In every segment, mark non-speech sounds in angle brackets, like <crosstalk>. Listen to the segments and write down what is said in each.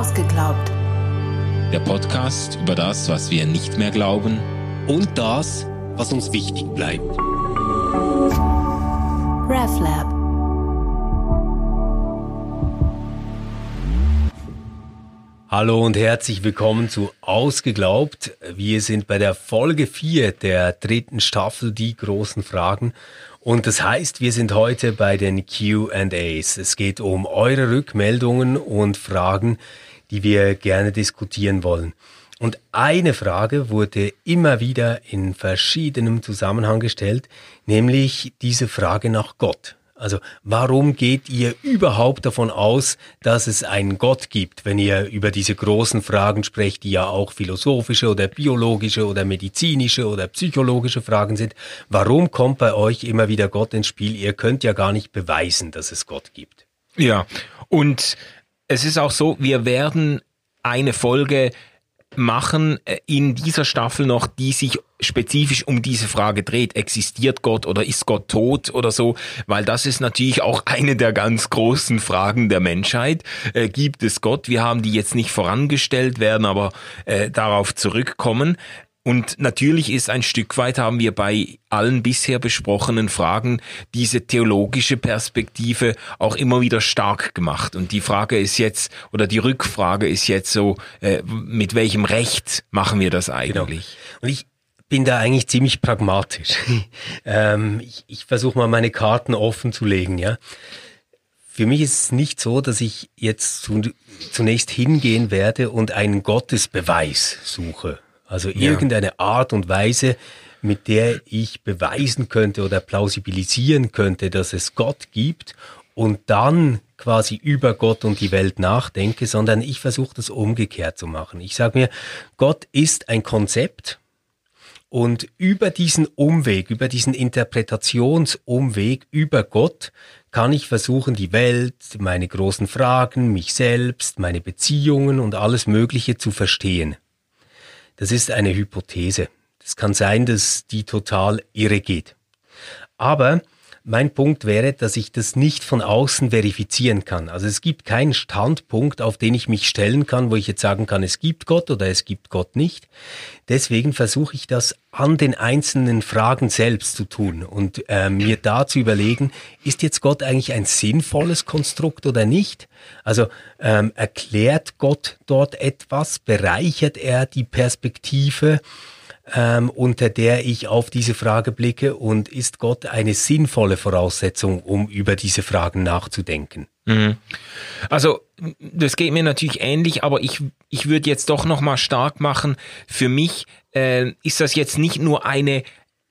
Ausgeglaubt. Der Podcast über das, was wir nicht mehr glauben und das, was uns wichtig bleibt. RefLab. Hallo und herzlich willkommen zu Ausgeglaubt. Wir sind bei der Folge 4 der dritten Staffel Die großen Fragen. Und das heißt, wir sind heute bei den QAs. Es geht um eure Rückmeldungen und Fragen, die wir gerne diskutieren wollen. Und eine Frage wurde immer wieder in verschiedenem Zusammenhang gestellt, nämlich diese Frage nach Gott. Also warum geht ihr überhaupt davon aus, dass es einen Gott gibt, wenn ihr über diese großen Fragen sprecht, die ja auch philosophische oder biologische oder medizinische oder psychologische Fragen sind? Warum kommt bei euch immer wieder Gott ins Spiel? Ihr könnt ja gar nicht beweisen, dass es Gott gibt. Ja, und es ist auch so, wir werden eine Folge machen äh, in dieser Staffel noch, die sich spezifisch um diese Frage dreht. Existiert Gott oder ist Gott tot oder so? Weil das ist natürlich auch <laughs> eine der ganz großen Fragen der Menschheit. Äh, gibt es Gott? Wir haben die jetzt nicht vorangestellt, werden aber äh, darauf zurückkommen. Und natürlich ist ein Stück weit, haben wir bei allen bisher besprochenen Fragen diese theologische Perspektive auch immer wieder stark gemacht. Und die Frage ist jetzt, oder die Rückfrage ist jetzt so, äh, mit welchem Recht machen wir das genau. eigentlich? Genau. Und ich bin da eigentlich ziemlich pragmatisch. <laughs> ähm, ich ich versuche mal meine Karten offen zu legen, ja. Für mich ist es nicht so, dass ich jetzt zunächst hingehen werde und einen Gottesbeweis suche also ja. irgendeine Art und Weise, mit der ich beweisen könnte oder plausibilisieren könnte, dass es Gott gibt und dann quasi über Gott und die Welt nachdenke, sondern ich versuche das umgekehrt zu machen. Ich sage mir, Gott ist ein Konzept und über diesen Umweg, über diesen Interpretationsumweg über Gott kann ich versuchen, die Welt, meine großen Fragen, mich selbst, meine Beziehungen und alles Mögliche zu verstehen. Das ist eine Hypothese. Es kann sein, dass die total irre geht. Aber mein Punkt wäre, dass ich das nicht von außen verifizieren kann. Also es gibt keinen Standpunkt, auf den ich mich stellen kann, wo ich jetzt sagen kann, es gibt Gott oder es gibt Gott nicht. Deswegen versuche ich das an den einzelnen Fragen selbst zu tun und äh, mir da zu überlegen, ist jetzt Gott eigentlich ein sinnvolles Konstrukt oder nicht? Also ähm, erklärt Gott dort etwas, bereichert er die Perspektive? Ähm, unter der ich auf diese Frage blicke und ist Gott eine sinnvolle Voraussetzung, um über diese Fragen nachzudenken? Mhm. Also das geht mir natürlich ähnlich, aber ich, ich würde jetzt doch nochmal stark machen, für mich äh, ist das jetzt nicht nur eine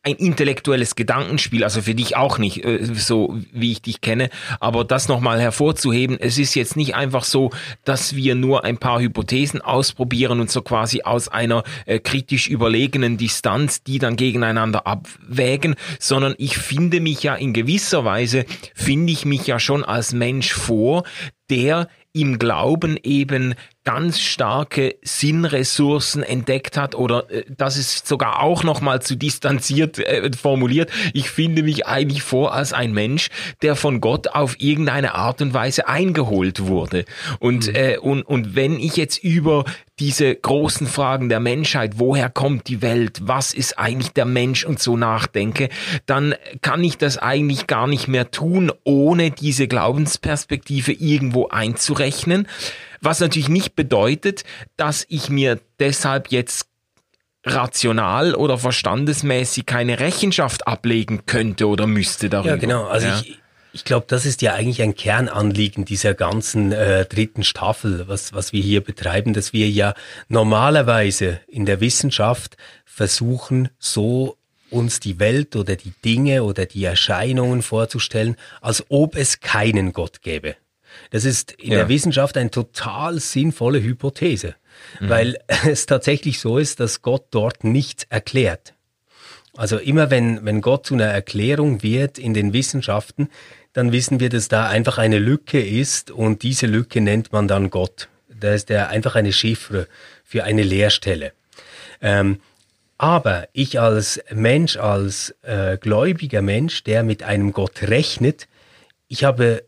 ein intellektuelles Gedankenspiel, also für dich auch nicht, äh, so wie ich dich kenne, aber das nochmal hervorzuheben, es ist jetzt nicht einfach so, dass wir nur ein paar Hypothesen ausprobieren und so quasi aus einer äh, kritisch überlegenen Distanz die dann gegeneinander abwägen, sondern ich finde mich ja in gewisser Weise, finde ich mich ja schon als Mensch vor, der im Glauben eben ganz starke Sinnressourcen entdeckt hat oder äh, das ist sogar auch noch mal zu distanziert äh, formuliert. Ich finde mich eigentlich vor als ein Mensch, der von Gott auf irgendeine Art und Weise eingeholt wurde. Und mhm. äh, und und wenn ich jetzt über diese großen Fragen der Menschheit, woher kommt die Welt, was ist eigentlich der Mensch und so nachdenke, dann kann ich das eigentlich gar nicht mehr tun, ohne diese Glaubensperspektive irgendwo einzurechnen. Was natürlich nicht bedeutet, dass ich mir deshalb jetzt rational oder verstandesmäßig keine Rechenschaft ablegen könnte oder müsste darüber. Ja, genau. Also ja. ich, ich glaube, das ist ja eigentlich ein Kernanliegen dieser ganzen äh, dritten Staffel, was, was wir hier betreiben, dass wir ja normalerweise in der Wissenschaft versuchen, so uns die Welt oder die Dinge oder die Erscheinungen vorzustellen, als ob es keinen Gott gäbe. Das ist in ja. der Wissenschaft eine total sinnvolle Hypothese, mhm. weil <laughs> es tatsächlich so ist, dass Gott dort nichts erklärt. Also immer wenn, wenn Gott zu einer Erklärung wird in den Wissenschaften, dann wissen wir, dass da einfach eine Lücke ist und diese Lücke nennt man dann Gott. Da ist er einfach eine Chiffre für eine Leerstelle. Ähm, aber ich als Mensch, als äh, gläubiger Mensch, der mit einem Gott rechnet, ich habe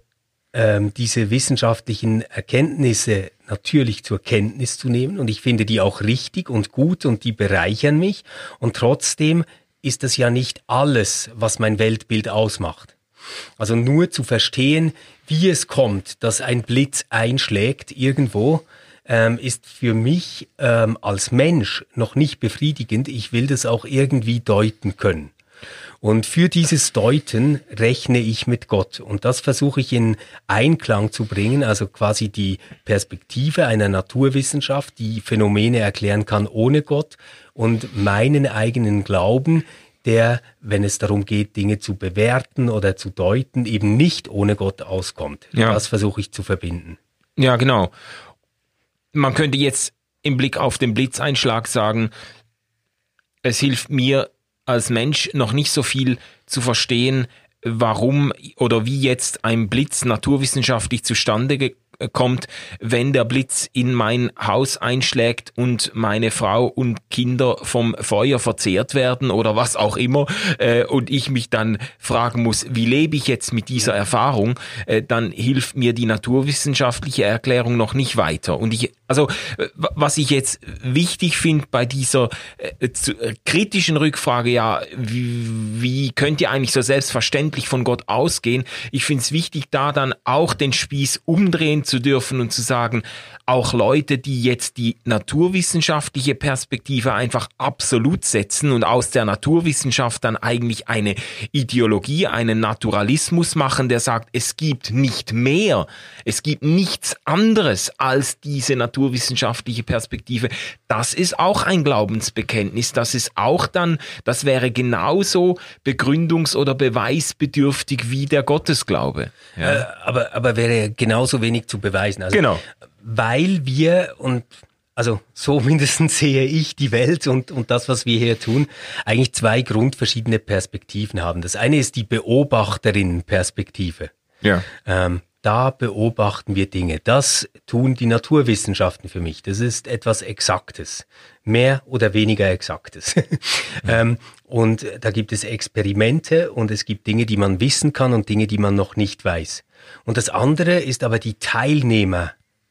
ähm, diese wissenschaftlichen Erkenntnisse natürlich zur Kenntnis zu nehmen und ich finde die auch richtig und gut und die bereichern mich und trotzdem ist das ja nicht alles, was mein Weltbild ausmacht. Also nur zu verstehen, wie es kommt, dass ein Blitz einschlägt irgendwo, ähm, ist für mich ähm, als Mensch noch nicht befriedigend. Ich will das auch irgendwie deuten können. Und für dieses Deuten rechne ich mit Gott. Und das versuche ich in Einklang zu bringen, also quasi die Perspektive einer Naturwissenschaft, die Phänomene erklären kann ohne Gott und meinen eigenen Glauben, der, wenn es darum geht, Dinge zu bewerten oder zu deuten, eben nicht ohne Gott auskommt. Ja. Das versuche ich zu verbinden. Ja, genau. Man könnte jetzt im Blick auf den Blitzeinschlag sagen, es hilft mir als Mensch noch nicht so viel zu verstehen, warum oder wie jetzt ein Blitz naturwissenschaftlich zustande kommt, wenn der Blitz in mein Haus einschlägt und meine Frau und Kinder vom Feuer verzehrt werden oder was auch immer äh, und ich mich dann fragen muss, wie lebe ich jetzt mit dieser Erfahrung, äh, dann hilft mir die naturwissenschaftliche Erklärung noch nicht weiter. Und ich, also äh, was ich jetzt wichtig finde bei dieser äh, zu, äh, kritischen Rückfrage, ja, wie, wie könnt ihr eigentlich so selbstverständlich von Gott ausgehen? Ich finde es wichtig, da dann auch den Spieß umdrehen zu dürfen und zu sagen, auch Leute, die jetzt die naturwissenschaftliche Perspektive einfach absolut setzen und aus der Naturwissenschaft dann eigentlich eine Ideologie, einen Naturalismus machen, der sagt, es gibt nicht mehr, es gibt nichts anderes als diese naturwissenschaftliche Perspektive. Das ist auch ein Glaubensbekenntnis, das ist auch dann, das wäre genauso begründungs- oder beweisbedürftig wie der Gottesglaube. Ja. Äh, aber, aber wäre genauso wenig zu beweisen. Also, genau. Weil wir und also so <laughs> mindestens sehe ich die Welt und, und das, was wir hier tun, eigentlich zwei grundverschiedene Perspektiven haben. Das eine ist die Beobachterin-Perspektive. Ja. Ähm, da beobachten wir Dinge. Das tun die Naturwissenschaften für mich. Das ist etwas Exaktes. Mehr oder weniger Exaktes. <laughs> ähm, und da gibt es Experimente und es gibt Dinge, die man wissen kann und Dinge, die man noch nicht weiß. Und das andere ist aber die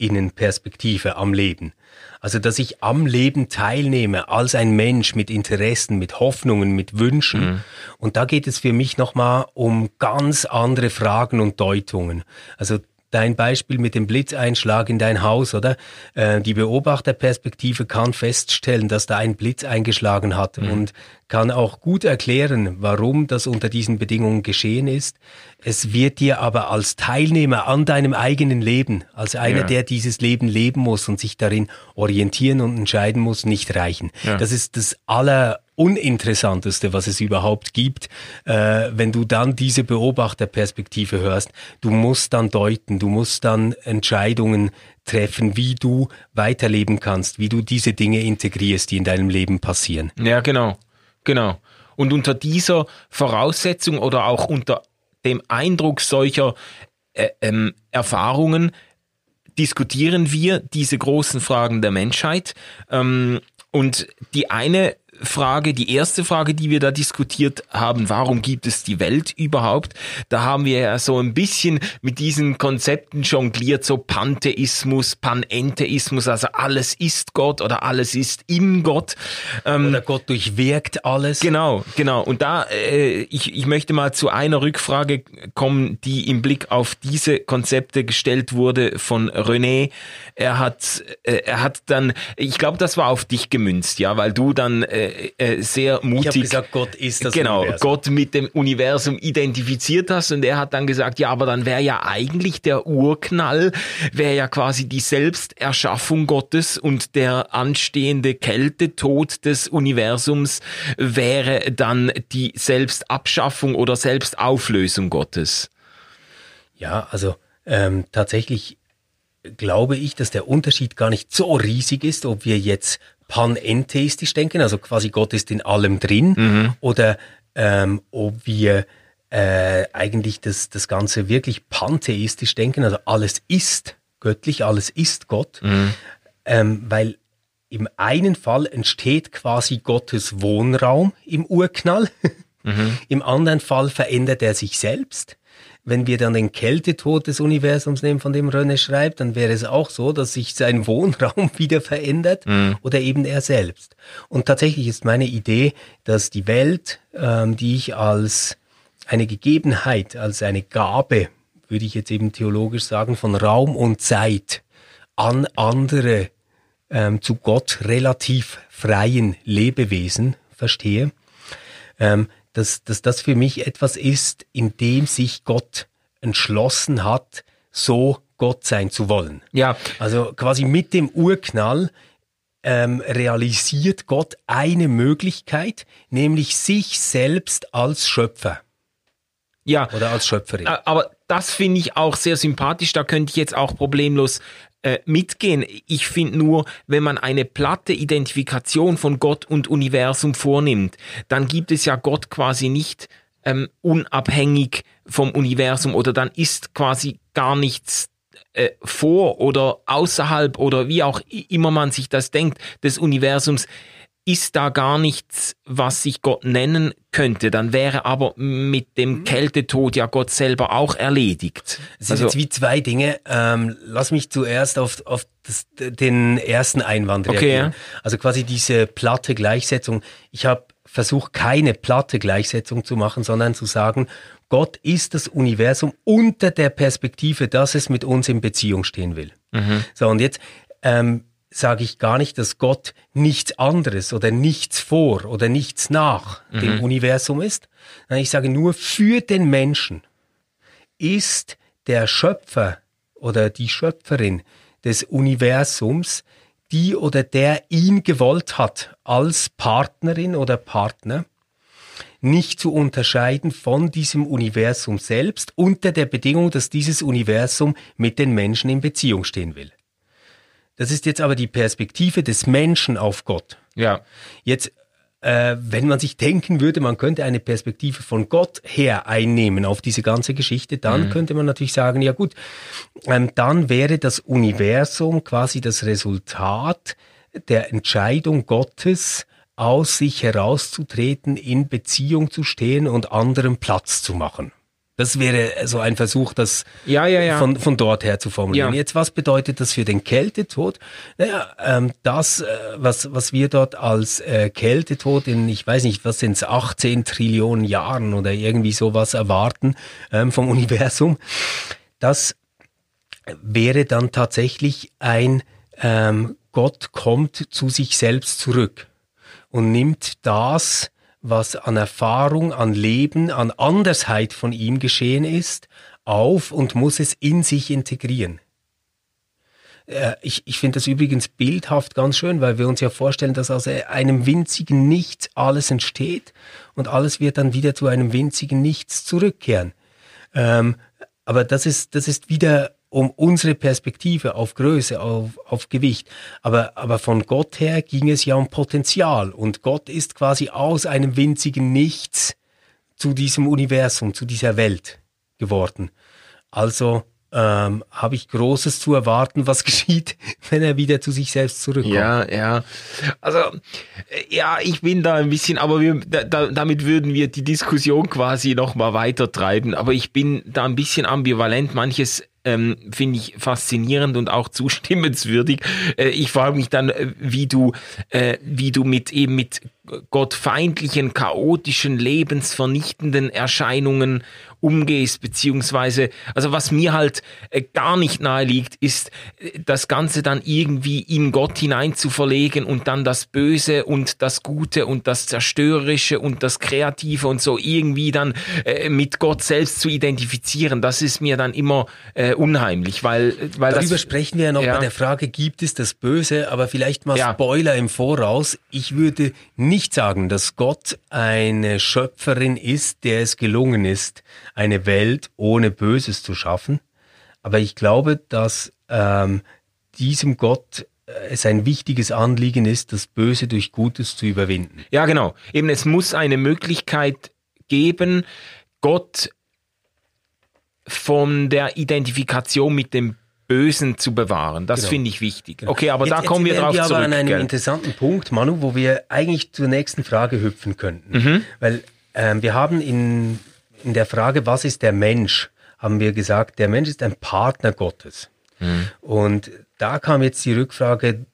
Teilnehmerinnenperspektive am Leben. Also, dass ich am Leben teilnehme als ein Mensch mit Interessen, mit Hoffnungen, mit Wünschen. Mhm. Und da geht es für mich nochmal um ganz andere Fragen und Deutungen. Also dein Beispiel mit dem Blitzeinschlag in dein Haus, oder? Äh, die Beobachterperspektive kann feststellen, dass da ein Blitz eingeschlagen hat mhm. und kann auch gut erklären, warum das unter diesen Bedingungen geschehen ist. Es wird dir aber als Teilnehmer an deinem eigenen Leben, als einer, ja. der dieses Leben leben muss und sich darin orientieren und entscheiden muss, nicht reichen. Ja. Das ist das aller uninteressanteste, was es überhaupt gibt, äh, wenn du dann diese Beobachterperspektive hörst. Du musst dann deuten, du musst dann Entscheidungen treffen, wie du weiterleben kannst, wie du diese Dinge integrierst, die in deinem Leben passieren. Ja, genau, genau. Und unter dieser Voraussetzung oder auch unter dem Eindruck solcher äh, ähm, Erfahrungen diskutieren wir diese großen Fragen der Menschheit. Ähm, und die eine Frage, die erste Frage, die wir da diskutiert haben, warum gibt es die Welt überhaupt? Da haben wir ja so ein bisschen mit diesen Konzepten jongliert, so Pantheismus, Panentheismus, also alles ist Gott oder alles ist im Gott. Ähm, oder Gott durchwirkt alles. Genau, genau. Und da, äh, ich, ich möchte mal zu einer Rückfrage kommen, die im Blick auf diese Konzepte gestellt wurde von René. Er hat, äh, er hat dann, ich glaube, das war auf dich gemünzt, ja, weil du dann äh, äh, sehr mutig. Ich habe gesagt, Gott ist das genau, Universum. Gott mit dem Universum identifiziert hast und er hat dann gesagt, ja, aber dann wäre ja eigentlich der Urknall, wäre ja quasi die Selbsterschaffung Gottes und der anstehende Kältetod des Universums wäre dann die Selbstabschaffung oder Selbstauflösung Gottes. Ja, also ähm, tatsächlich glaube ich, dass der Unterschied gar nicht so riesig ist, ob wir jetzt panentheistisch denken, also quasi Gott ist in allem drin, mhm. oder ähm, ob wir äh, eigentlich das, das Ganze wirklich pantheistisch denken, also alles ist göttlich, alles ist Gott, mhm. ähm, weil im einen Fall entsteht quasi Gottes Wohnraum im Urknall, mhm. <laughs> im anderen Fall verändert er sich selbst. Wenn wir dann den Kältetod des Universums nehmen, von dem René schreibt, dann wäre es auch so, dass sich sein <laughs> Wohnraum wieder verändert mhm. oder eben er selbst. Und tatsächlich ist meine Idee, dass die Welt, ähm, die ich als eine Gegebenheit, als eine Gabe, würde ich jetzt eben theologisch sagen, von Raum und Zeit an andere ähm, zu Gott relativ freien Lebewesen verstehe, ähm, dass, dass das für mich etwas ist, in dem sich Gott entschlossen hat, so Gott sein zu wollen. Ja. Also quasi mit dem Urknall ähm, realisiert Gott eine Möglichkeit, nämlich sich selbst als Schöpfer. Ja. Oder als Schöpferin. Aber das finde ich auch sehr sympathisch. Da könnte ich jetzt auch problemlos äh, mitgehen. Ich finde nur, wenn man eine platte Identifikation von Gott und Universum vornimmt, dann gibt es ja Gott quasi nicht ähm, unabhängig vom Universum oder dann ist quasi gar nichts äh, vor oder außerhalb oder wie auch immer man sich das denkt des Universums ist da gar nichts, was sich Gott nennen könnte, dann wäre aber mit dem mhm. Kältetod ja Gott selber auch erledigt. Es sind also, jetzt wie zwei Dinge. Ähm, lass mich zuerst auf, auf das, den ersten Einwand reagieren. Okay, ja. Also quasi diese platte Gleichsetzung. Ich habe versucht, keine platte Gleichsetzung zu machen, sondern zu sagen, Gott ist das Universum unter der Perspektive, dass es mit uns in Beziehung stehen will. Mhm. So, und jetzt ähm, sage ich gar nicht, dass Gott nichts anderes oder nichts vor oder nichts nach mhm. dem Universum ist. Ich sage nur, für den Menschen ist der Schöpfer oder die Schöpferin des Universums die oder der ihn gewollt hat als Partnerin oder Partner, nicht zu unterscheiden von diesem Universum selbst unter der Bedingung, dass dieses Universum mit den Menschen in Beziehung stehen will. Das ist jetzt aber die Perspektive des Menschen auf Gott. Ja. Jetzt, äh, wenn man sich denken würde, man könnte eine Perspektive von Gott her einnehmen auf diese ganze Geschichte, dann mhm. könnte man natürlich sagen, ja gut, ähm, dann wäre das Universum quasi das Resultat der Entscheidung Gottes, aus sich herauszutreten, in Beziehung zu stehen und anderen Platz zu machen. Das wäre so ein Versuch, das ja, ja, ja. Von, von dort her zu formulieren. Jetzt, was bedeutet das für den Kältetod? Naja, ähm, das, äh, was, was wir dort als äh, Kältetod in, ich weiß nicht, was sind es, 18 Trillionen Jahren oder irgendwie sowas erwarten ähm, vom <laughs> Universum, das wäre dann tatsächlich ein ähm, Gott kommt zu sich selbst zurück und nimmt das, was an Erfahrung, an Leben, an Andersheit von ihm geschehen ist, auf und muss es in sich integrieren. Äh, ich, ich finde das übrigens bildhaft ganz schön, weil wir uns ja vorstellen, dass aus einem winzigen Nichts alles entsteht und alles wird dann wieder zu einem winzigen Nichts zurückkehren. Ähm, aber das ist, das ist wieder um unsere Perspektive auf Größe, auf, auf Gewicht. Aber, aber von Gott her ging es ja um Potenzial. Und Gott ist quasi aus einem winzigen Nichts zu diesem Universum, zu dieser Welt geworden. Also ähm, habe ich Großes zu erwarten, was <laughs> geschieht, wenn er wieder zu sich selbst zurückkommt. Ja, ja. Also, ja, ich bin da ein bisschen, aber wir, da, damit würden wir die Diskussion quasi nochmal weiter treiben. Aber ich bin da ein bisschen ambivalent. Manches ähm, finde ich faszinierend und auch <laughs> zustimmenswürdig. Äh, ich frage mich dann, äh, wie du, äh, wie du mit eben mit gottfeindlichen, chaotischen, lebensvernichtenden Erscheinungen umgehst, beziehungsweise, also was mir halt äh, gar nicht nahe liegt, ist äh, das Ganze dann irgendwie in Gott hinein zu verlegen und dann das Böse und das Gute und das Zerstörerische und das Kreative und so irgendwie dann äh, mit Gott selbst zu identifizieren. Das ist mir dann immer äh, unheimlich, weil, weil Darüber das, sprechen wir ja noch ja. bei der Frage, gibt es das Böse, aber vielleicht mal ja. Spoiler im Voraus. Ich würde nicht sagen, dass Gott eine Schöpferin ist, der es gelungen ist, eine Welt ohne Böses zu schaffen. Aber ich glaube, dass ähm, diesem Gott äh, es ein wichtiges Anliegen ist, das Böse durch Gutes zu überwinden. Ja, genau. Eben, es muss eine Möglichkeit geben, Gott von der Identifikation mit dem Bösen zu bewahren. Das genau. finde ich wichtig. Genau. Okay, aber jetzt, da kommen wir drauf wir zurück. aber an einem gell? interessanten Punkt, Manu, wo wir eigentlich zur nächsten Frage hüpfen könnten. Mhm. Weil ähm, wir haben in in der Frage, was ist der Mensch, haben wir gesagt, der Mensch ist ein Partner Gottes. Mhm. Und da kam jetzt die Rückfrage,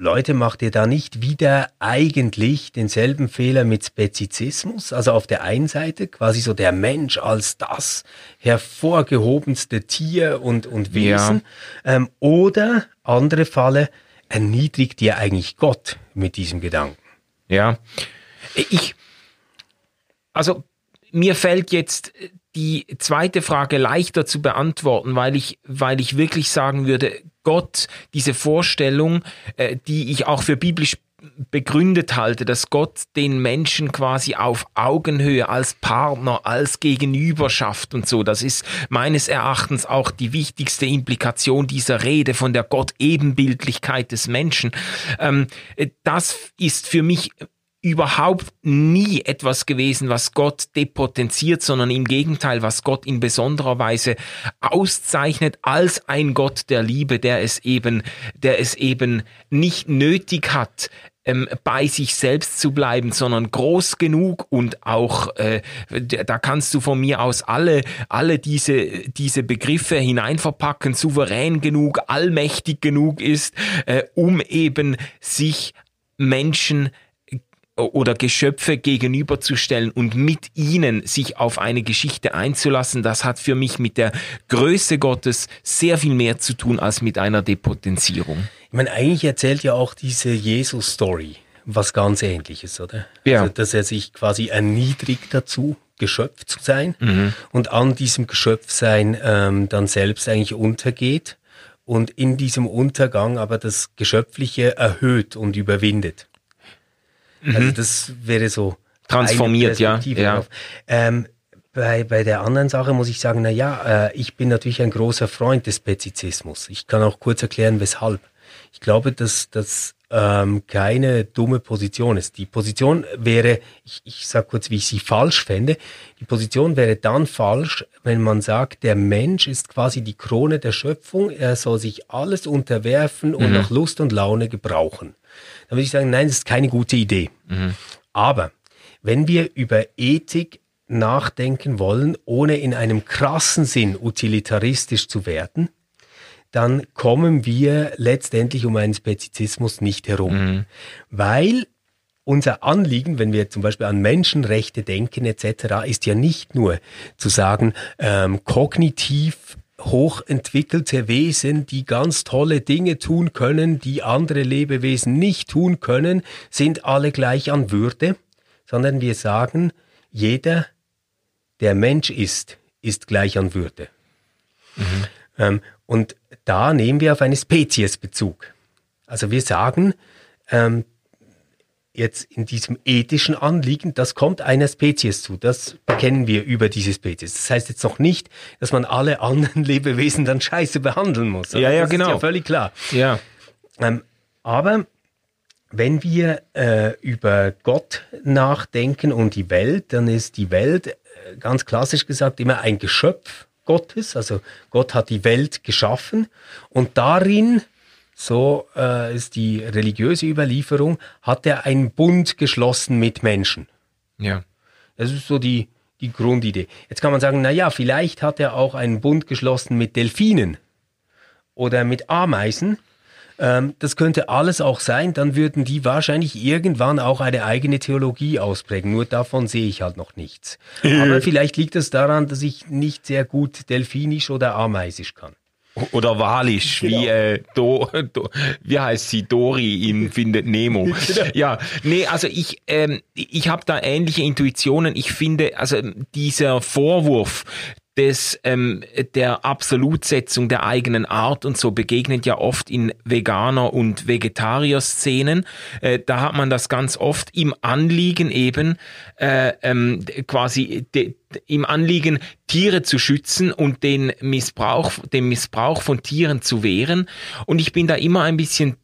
Leute, macht ihr da nicht wieder eigentlich denselben Fehler mit Spezizismus? Also auf der einen Seite quasi so der Mensch als das hervorgehobenste Tier und, und Wesen. Ja. Ähm, oder andere Falle, erniedrigt ihr eigentlich Gott mit diesem Gedanken? Ja, ich, also mir fällt jetzt die zweite Frage leichter zu beantworten, weil ich, weil ich wirklich sagen würde, Gott, diese Vorstellung, äh, die ich auch für biblisch begründet halte, dass Gott den Menschen quasi auf Augenhöhe als Partner, als Gegenüber schafft und so. Das ist meines Erachtens auch die wichtigste Implikation dieser Rede von der Gott-Ebenbildlichkeit des Menschen. Ähm, äh, das ist für mich überhaupt nie etwas gewesen, was Gott depotenziert, sondern im Gegenteil, was Gott in besonderer Weise auszeichnet als ein Gott der Liebe, der es eben, der es eben nicht nötig hat, ähm, bei sich selbst zu bleiben, sondern groß genug und auch äh, da kannst du von mir aus alle alle diese diese Begriffe hineinverpacken, souverän genug, allmächtig genug ist, äh, um eben sich Menschen oder Geschöpfe gegenüberzustellen und mit ihnen sich auf eine Geschichte einzulassen, das hat für mich mit der Größe Gottes sehr viel mehr zu tun als mit einer Depotenzierung. Ich meine, eigentlich erzählt ja auch diese Jesus-Story was ganz ähnliches, oder? Ja. Also, dass er sich quasi erniedrigt dazu, Geschöpf zu sein mhm. und an diesem Geschöpfsein ähm, dann selbst eigentlich untergeht und in diesem Untergang aber das Geschöpfliche erhöht und überwindet. Also mhm. Also das wäre so transformiert, ja. ja. Ähm, bei, bei der anderen Sache muss ich sagen, na ja, äh, ich bin natürlich ein großer Freund des Spezizismus. Ich kann auch kurz erklären, weshalb. Ich glaube, dass das ähm, keine dumme Position ist. Die Position wäre, ich, ich sage kurz, wie ich sie falsch fände, die Position wäre dann falsch, wenn man sagt, der Mensch ist quasi die Krone der Schöpfung, er soll sich alles unterwerfen und mhm. nach Lust und Laune gebrauchen dann würde ich sagen, nein, das ist keine gute Idee. Mhm. Aber wenn wir über Ethik nachdenken wollen, ohne in einem krassen Sinn utilitaristisch zu werden, dann kommen wir letztendlich um einen Spezizismus nicht herum. Mhm. Weil unser Anliegen, wenn wir zum Beispiel an Menschenrechte denken etc., ist ja nicht nur zu sagen, ähm, kognitiv hochentwickelte Wesen, die ganz tolle Dinge tun können, die andere Lebewesen nicht tun können, sind alle gleich an Würde, sondern wir sagen, jeder, der Mensch ist, ist gleich an Würde. Mhm. Ähm, und da nehmen wir auf eine Spezies Bezug. Also wir sagen, ähm, jetzt in diesem ethischen Anliegen, das kommt einer Spezies zu. Das kennen wir über diese Spezies. Das heißt jetzt noch nicht, dass man alle anderen <laughs> Lebewesen dann scheiße behandeln muss. Ja, ja, das genau. Ist ja völlig klar. Ja. Ähm, aber wenn wir äh, über Gott nachdenken und die Welt, dann ist die Welt äh, ganz klassisch gesagt immer ein Geschöpf Gottes. Also Gott hat die Welt geschaffen und darin so äh, ist die religiöse Überlieferung, hat er einen Bund geschlossen mit Menschen. Ja. Das ist so die, die Grundidee. Jetzt kann man sagen, na ja, vielleicht hat er auch einen Bund geschlossen mit Delfinen oder mit Ameisen. Ähm, das könnte alles auch sein, dann würden die wahrscheinlich irgendwann auch eine eigene Theologie ausprägen. Nur davon sehe ich halt noch nichts. <laughs> Aber vielleicht liegt es daran, dass ich nicht sehr gut Delfinisch oder Ameisisch kann. Oder Walisch, genau. wie, äh, Do, Do, wie heißt sie? Dori in Findet Nemo. <laughs> Genau. Ja, nee, also ich, ähm, ich habe da ähnliche Intuitionen. Ich finde, also dieser Vorwurf, des, ähm, der Absolutsetzung der eigenen Art und so begegnet ja oft in Veganer- und Vegetarier-Szenen. Äh, da hat man das ganz oft im Anliegen eben äh, ähm, quasi de, im Anliegen, Tiere zu schützen und den Missbrauch, den Missbrauch von Tieren zu wehren. Und ich bin da immer ein bisschen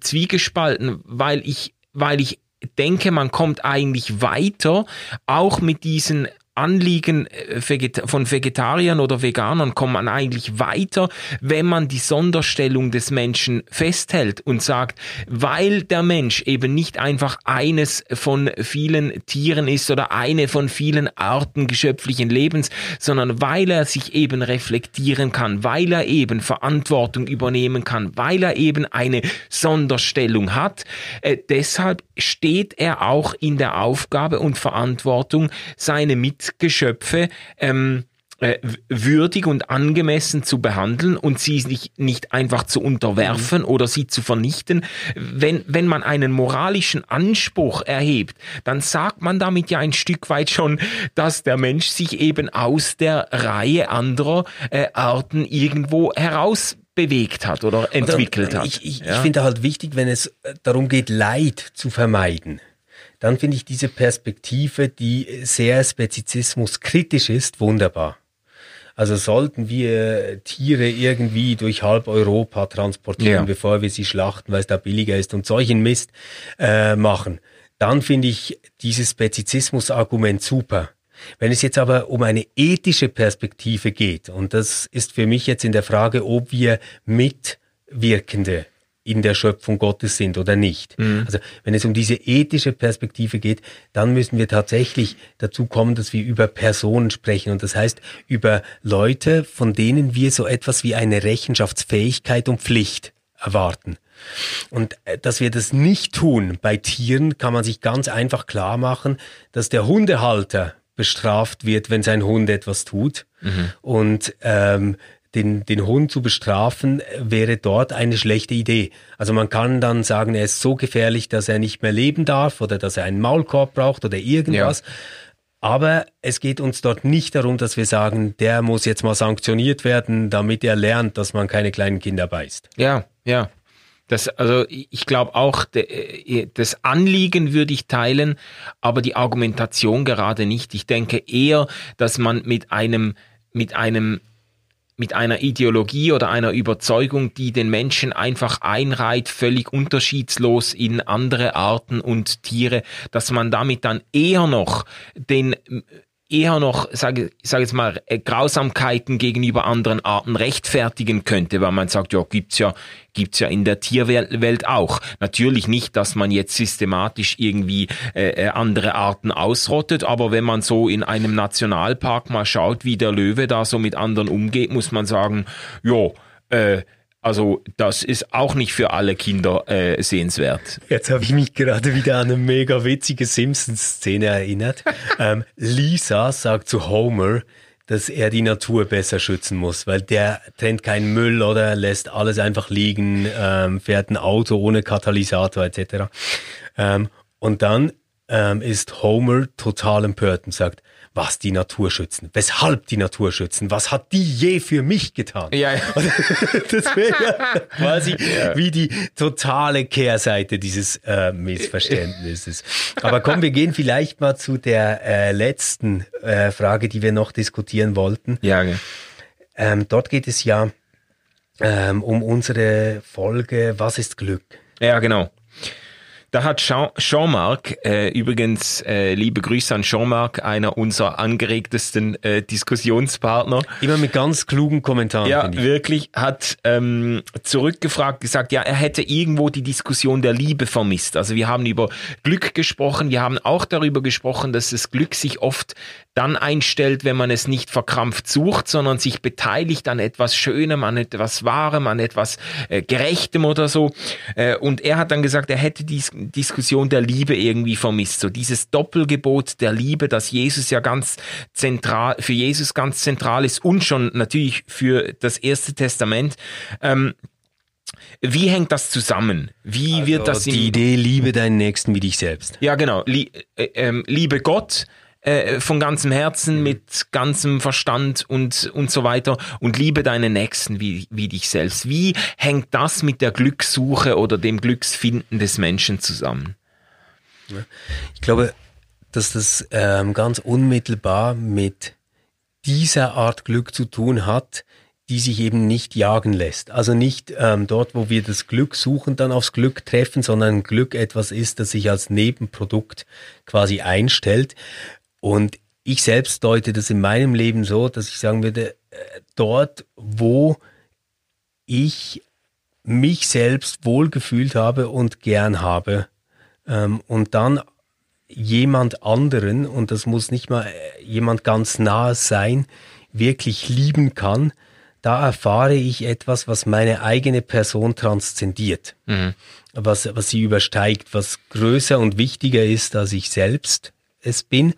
zwiegespalten, weil ich, weil ich denke, man kommt eigentlich weiter, auch mit diesen Anliegen äh, von Vegetariern oder Veganern kommt man eigentlich weiter, wenn man die Sonderstellung des Menschen festhält und sagt, weil der Mensch eben nicht einfach eines von vielen Tieren ist oder eine von vielen Arten geschöpflichen Lebens, sondern weil er sich eben reflektieren kann, weil er eben Verantwortung übernehmen kann, weil er eben eine Sonderstellung hat. Äh, deshalb steht er auch in der Aufgabe und Verantwortung, seine Mit Geschöpfe ähm, äh, würdig und angemessen zu behandeln und sie nicht, nicht einfach zu unterwerfen mhm. oder sie zu vernichten. Wenn, wenn man einen moralischen Anspruch erhebt, dann sagt man damit ja ein Stück weit schon, dass der Mensch sich eben aus der Reihe anderer äh, Arten irgendwo heraus bewegt hat oder entwickelt hat. Ich, ich, ja? ich finde halt wichtig, wenn es darum geht, Leid zu vermeiden dann finde ich diese Perspektive, die sehr Spezizismus kritisch ist, wunderbar. Also sollten wir Tiere irgendwie durch halb Europa transportieren, ja. bevor wir sie schlachten, weil es da billiger ist und solchen Mist äh, machen, dann finde ich dieses Spezizismus-Argument super. Wenn es jetzt aber um eine ethische Perspektive geht, und das ist für mich jetzt in der Frage, ob wir Mitwirkende in der Schöpfung Gottes sind oder nicht. Mhm. Also wenn es um diese ethische Perspektive geht, dann müssen wir tatsächlich dazu kommen, dass wir über Personen sprechen. Und das heißt über Leute, von denen wir so etwas wie eine Rechenschaftsfähigkeit und Pflicht erwarten. Und äh, dass wir das nicht tun bei Tieren, kann man sich ganz einfach klar machen, dass der Hundehalter bestraft wird, wenn sein Hund etwas tut. Mhm. Und ähm, den, den Hund zu bestrafen, wäre dort eine schlechte Idee. Also man kann dann sagen, er ist so gefährlich, dass er nicht mehr leben darf oder dass er einen Maulkorb braucht oder irgendwas. Ja. Aber es geht uns dort nicht darum, dass wir sagen, der muss jetzt mal sanktioniert werden, damit er lernt, dass man keine kleinen Kinder beißt. Ja, ja. Das, also ich glaube auch, de, das Anliegen würde ich teilen, aber die Argumentation gerade nicht. Ich denke eher, dass man mit einem, mit einem mit einer Ideologie oder einer Überzeugung, die den Menschen einfach einreiht, völlig unterschiedslos in andere Arten und Tiere, dass man damit dann eher noch den eher noch, sage sag jetzt mal, äh, Grausamkeiten gegenüber anderen Arten rechtfertigen könnte, weil man sagt, ja, gibt's ja, gibt's ja in der Tierwelt auch. Natürlich nicht, dass man jetzt systematisch irgendwie äh, äh, andere Arten ausrottet, aber wenn man so in einem Nationalpark mal schaut, wie der Löwe da so mit anderen umgeht, muss man sagen, ja, äh, also das ist auch nicht für alle Kinder äh, sehenswert. Jetzt habe ich mich gerade wieder an eine mega witzige Simpsons-Szene erinnert. <laughs> ähm, Lisa sagt zu Homer, dass er die Natur besser schützen muss, weil der trennt keinen Müll oder lässt alles einfach liegen, ähm, fährt ein Auto ohne Katalysator etc. Ähm, und dann ähm, ist Homer total empört und sagt, was die Natur schützen, weshalb die Natur schützen, was hat die je für mich getan? Ja, ja. <laughs> das wäre ja <laughs> quasi ja. wie die totale Kehrseite dieses äh, Missverständnisses. Aber komm, wir gehen vielleicht mal zu der äh, letzten äh, Frage, die wir noch diskutieren wollten. Ja. Okay. Ähm, dort geht es ja ähm, um unsere Folge Was ist Glück? Ja, genau. Da hat Jean-Marc, äh, übrigens äh, liebe Grüße an Jean-Marc, einer unserer angeregtesten äh, Diskussionspartner. Immer mit ganz klugen Kommentaren. Ja, wirklich, hat ähm, zurückgefragt, gesagt, ja, er hätte irgendwo die Diskussion der Liebe vermisst. Also wir haben über Glück gesprochen, wir haben auch darüber gesprochen, dass das Glück sich oft dann einstellt, wenn man es nicht verkrampft sucht, sondern sich beteiligt an etwas Schönem, an etwas Wahrem, an etwas äh, Gerechtem oder so. Äh, und er hat dann gesagt, er hätte dies Diskussion der Liebe irgendwie vermisst. So dieses Doppelgebot der Liebe, das Jesus ja ganz zentral, für Jesus ganz zentral ist und schon natürlich für das erste Testament. Ähm, wie hängt das zusammen? Wie also wird das die Idee Liebe deinen Nächsten wie dich selbst? Ja, genau. Lie äh, äh, liebe Gott äh, von ganzem Herzen, mhm. mit ganzem Verstand und, und so weiter und liebe deinen Nächsten wie, wie dich selbst. Wie hängt das mit der Glückssuche oder dem Glücksfinden des Menschen zusammen? Ich glaube, dass das ähm, ganz unmittelbar mit dieser Art Glück zu tun hat, die sich eben nicht jagen lässt. Also nicht ähm, dort, wo wir das Glück suchen, dann aufs Glück treffen, sondern Glück etwas ist, das sich als Nebenprodukt quasi einstellt. Und ich selbst deute das in meinem Leben so, dass ich sagen würde, äh, dort, wo ich mich selbst wohlgefühlt habe und gern habe ähm, und dann jemand anderen, und das muss nicht mal äh, jemand ganz nahe sein, wirklich lieben kann, da erfahre ich etwas, was meine eigene Person transzendiert, mhm. was, was sie übersteigt, was größer und wichtiger ist, als ich selbst es bin.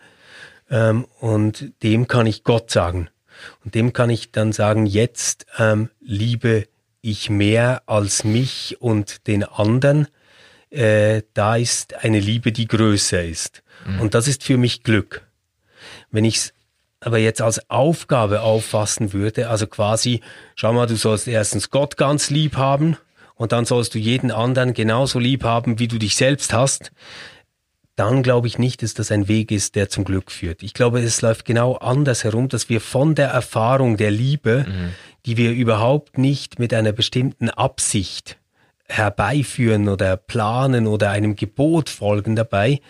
Ähm, und dem kann ich Gott sagen. Und dem kann ich dann sagen, jetzt ähm, liebe ich mehr als mich und den anderen. Äh, da ist eine Liebe, die größer ist. Mhm. Und das ist für mich Glück. Wenn ich es aber jetzt als Aufgabe auffassen würde, also quasi, schau mal, du sollst erstens Gott ganz lieb haben und dann sollst du jeden anderen genauso lieb haben, wie du dich selbst hast, dann glaube ich nicht, dass das ein Weg ist, der zum Glück führt. Ich glaube, es läuft genau anders herum, dass wir von der Erfahrung der Liebe, mhm. die wir überhaupt nicht mit einer bestimmten Absicht herbeiführen oder planen oder einem Gebot folgen dabei,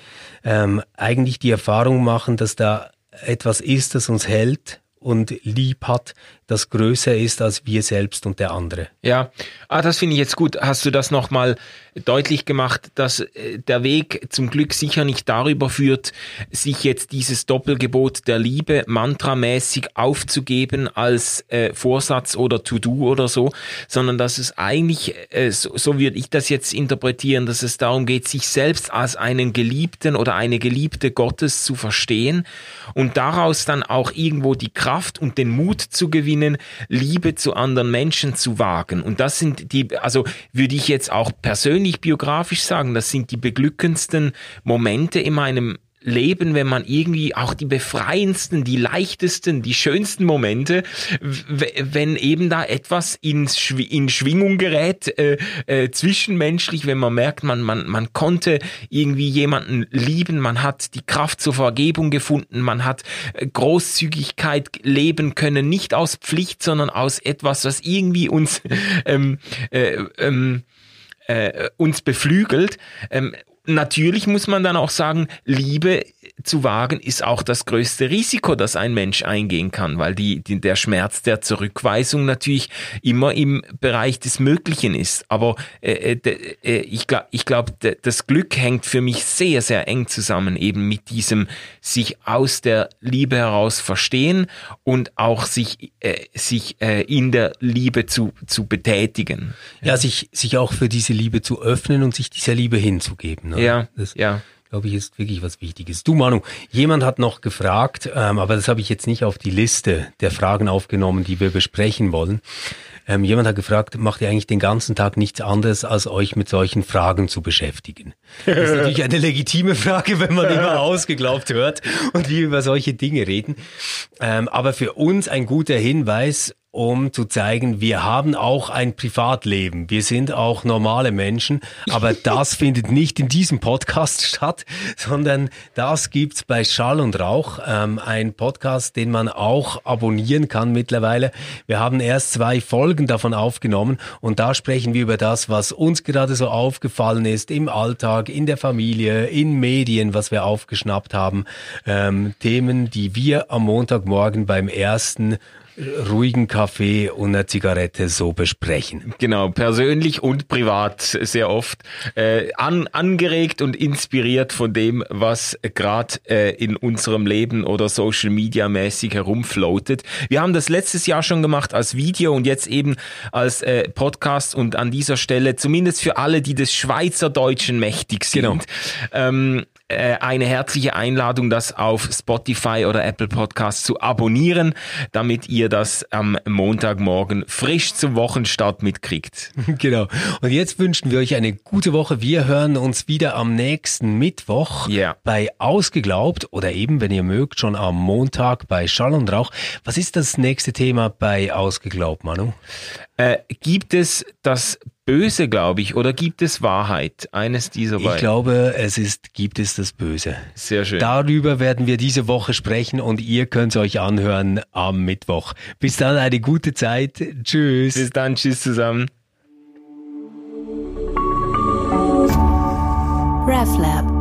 ähm, eigentlich die Erfahrung machen, dass da etwas ist, das uns hält und lieb hat, das größer ist als wir selbst und der andere. Ja, ah, das finde ich jetzt gut. Hast du das nochmal deutlich gemacht, dass äh, der Weg zum Glück sicher nicht darüber führt, sich jetzt dieses Doppelgebot der Liebe mantramäßig aufzugeben als äh, Vorsatz oder To-Do oder so, sondern dass es eigentlich, äh, so, so würde ich das jetzt interpretieren, dass es darum geht, sich selbst als einen Geliebten oder eine Geliebte Gottes zu verstehen und daraus dann auch irgendwo die Kraft und den Mut zu gewinnen, gewinnen, Liebe zu anderen Menschen zu wagen. Und das sind die, also würde ich jetzt auch persönlich biografisch sagen, das sind die beglückendsten Momente in meinem Leben, wenn man irgendwie auch die befreiendsten, die leichtesten, die schönsten Momente, wenn eben da etwas in, in Schwingung gerät, äh, äh, zwischenmenschlich, wenn man merkt, man, man, man konnte irgendwie jemanden lieben, man hat die Kraft zur Vergebung gefunden, man hat äh, Großzügigkeit leben können, nicht aus Pflicht, sondern aus etwas, was irgendwie uns <laughs> ähm, äh, ähm, äh, uns beflügelt. Ähm, natürlich muss man dann auch sagen, Liebe zu wagen ist auch das größte Risiko, das ein Mensch eingehen kann, weil die, die, der Schmerz der Zurückweisung natürlich immer im Bereich des Möglichen ist. Aber äh, äh, äh ich glaube, ich glaub, das Glück hängt für mich sehr, sehr eng zusammen, eben mit diesem sich aus der Liebe heraus verstehen und auch sich, äh, sich äh, in der Liebe zu, zu betätigen. Ja, sich, sich auch für diese Liebe zu öffnen und sich dieser Liebe hinzugeben. Ne? Ja, das, ja glaube ich, ist wirklich was Wichtiges. Du Manu, jemand hat noch gefragt, ähm, aber das habe ich jetzt nicht auf die Liste der Fragen aufgenommen, die wir besprechen wollen. Ähm, jemand hat gefragt, macht ihr eigentlich den ganzen Tag nichts anderes, als euch mit solchen Fragen zu beschäftigen? Das ist natürlich eine legitime Frage, wenn man immer <laughs> ausgeglaubt hört und wir über solche Dinge reden. Ähm, aber für uns ein guter Hinweis, um zu zeigen, wir haben auch ein Privatleben. Wir sind auch normale Menschen, aber <laughs> das findet nicht in diesem Podcast <laughs> statt, sondern das gibt's bei Schall und Rauch, ähm, ein Podcast, den man auch abonnieren kann mittlerweile. Wir haben erst zwei Folgen davon aufgenommen und da sprechen wir über das, was uns gerade so aufgefallen ist im Alltag, in der Familie, in Medien, was wir aufgeschnappt haben, ähm, Themen, die wir am Montagmorgen beim ersten ruhigen Kaffee und einer Zigarette so besprechen. Genau, persönlich und privat sehr oft äh, an, angeregt und inspiriert von dem, was gerade äh, in unserem Leben oder Social Media mäßig herumfloatet. Wir haben das letztes Jahr schon gemacht als Video und jetzt eben als äh, Podcast und an dieser Stelle zumindest für alle, die des Schweizerdeutschen mächtig sind. Genau. Ähm, äh, eine herzliche Einladung, das auf Spotify oder Apple Podcast zu abonnieren, damit ihr das am Montagmorgen frisch zum Wochenstart mitkriegt. <laughs> Genau. Und jetzt wünschen wir euch eine gute Woche. Wir hören uns wieder am nächsten Mittwoch yeah. bei Ausgeglaubt oder eben, wenn ihr mögt, schon am Montag bei Schall und Rauch. Was ist das nächste Thema bei Ausgeglaubt, Manu? Äh, gibt es das Böse, glaube ich, oder gibt es Wahrheit? Eines dieser beiden. Ich glaube, es ist, gibt es das Böse. Sehr schön. Darüber werden wir diese Woche sprechen und ihr könnt es euch anhören am Mittwoch. Bis dann eine gute Zeit. Tschüss. Bis dann, tschüss zusammen. RefLab